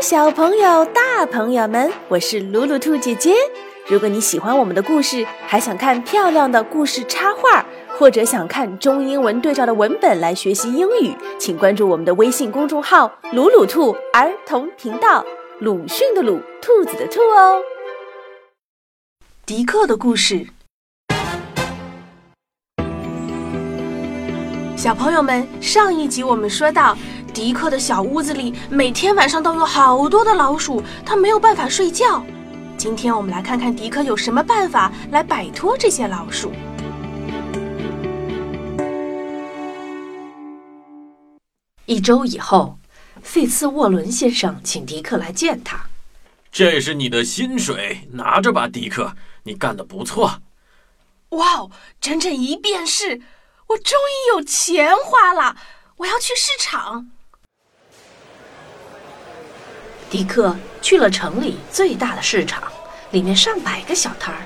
小朋友、大朋友们，我是鲁鲁兔姐姐。如果你喜欢我们的故事，还想看漂亮的故事插画，或者想看中英文对照的文本来学习英语，请关注我们的微信公众号“鲁鲁兔儿童频道”。鲁迅的鲁，兔子的兔哦。迪克的故事，小朋友们，上一集我们说到，迪克的小屋子里每天晚上都有好多的老鼠，他没有办法睡觉。今天我们来看看迪克有什么办法来摆脱这些老鼠。一周以后，费茨沃伦先生请迪克来见他。这是你的薪水，拿着吧，迪克，你干得不错。哇哦，整整一便士，我终于有钱花了！我要去市场。迪克去了城里最大的市场，里面上百个小摊儿。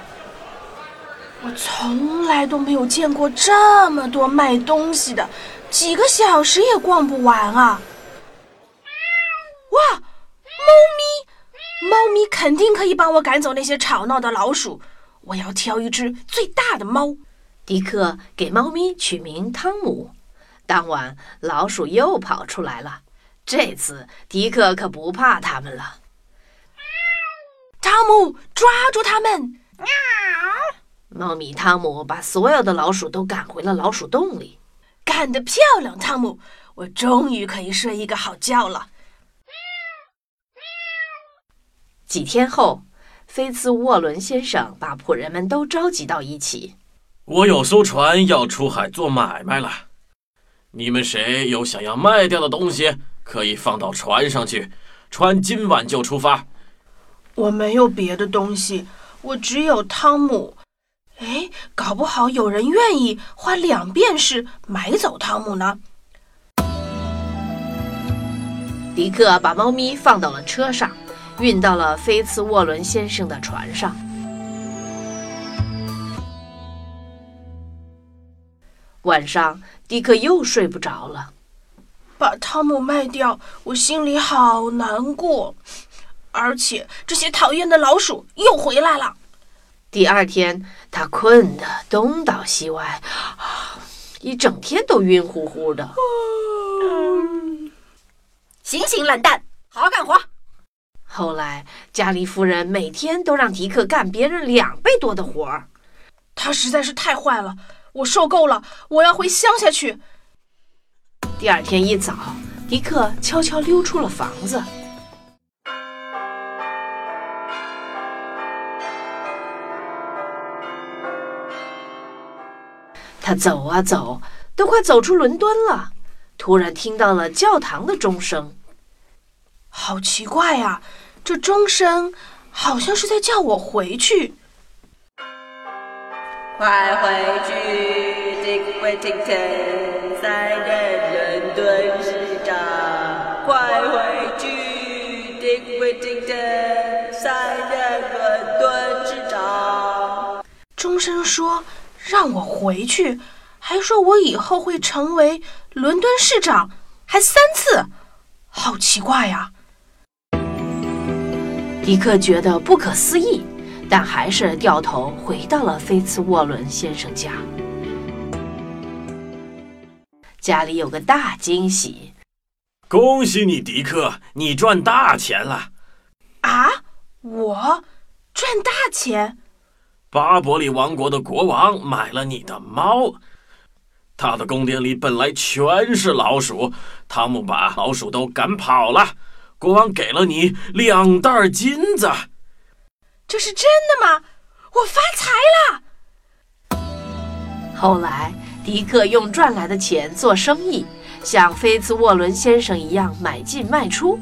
我从来都没有见过这么多卖东西的，几个小时也逛不完啊！哇，猫咪，猫咪肯定可以帮我赶走那些吵闹的老鼠。我要挑一只最大的猫。迪克给猫咪取名汤姆。当晚，老鼠又跑出来了。这次，迪克可不怕他们了。汤姆，抓住他们！喵！猫咪汤姆把所有的老鼠都赶回了老鼠洞里。干得漂亮，汤姆！我终于可以睡一个好觉了。几天后，菲茨沃伦先生把仆人们都召集到一起。我有艘船要出海做买卖了，你们谁有想要卖掉的东西？可以放到船上去，船今晚就出发。我没有别的东西，我只有汤姆。哎，搞不好有人愿意花两便士买走汤姆呢。迪克把猫咪放到了车上，运到了菲茨沃伦先生的船上。晚上，迪克又睡不着了。把汤姆卖掉，我心里好难过，而且这些讨厌的老鼠又回来了。第二天，他困得东倒西歪，一整天都晕乎乎的。醒醒，懒蛋，好好干活。后来，加里夫人每天都让迪克干别人两倍多的活儿，他实在是太坏了，我受够了，我要回乡下去。第二天一早，迪克悄悄溜出了房子。他走啊走，都快走出伦敦了，突然听到了教堂的钟声。好奇怪呀，这钟声好像是在叫我回去。快回去，Dick Whittington，在任伦敦市长。快回去，Dick Whittington，在任伦敦市长。钟声说。让我回去，还说我以后会成为伦敦市长，还三次，好奇怪呀！迪克觉得不可思议，但还是掉头回到了菲茨沃伦先生家。家里有个大惊喜，恭喜你，迪克，你赚大钱了！啊，我赚大钱？巴伯里王国的国王买了你的猫，他的宫殿里本来全是老鼠，汤姆把老鼠都赶跑了，国王给了你两袋金子。这是真的吗？我发财了！后来，迪克用赚来的钱做生意，像菲茨沃伦先生一样买进卖出，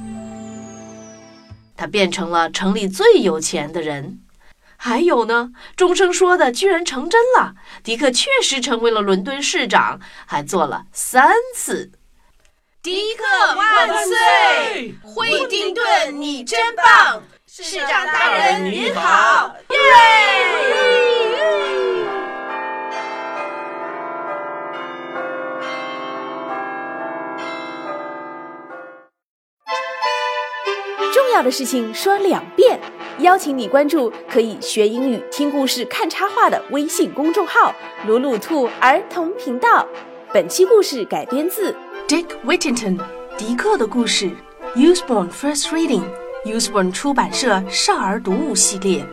他变成了城里最有钱的人。还有呢，钟声说的居然成真了，迪克确实成为了伦敦市长，还做了三次。迪克万岁！惠丁顿，你真棒！市长大人您好！耶！重要的事情说两遍。邀请你关注可以学英语、听故事、看插画的微信公众号“鲁鲁兔儿童频道”。本期故事改编自 Dick Whittington，迪克的故事，Usborne First Reading，Usborne 出版社少儿读物系列。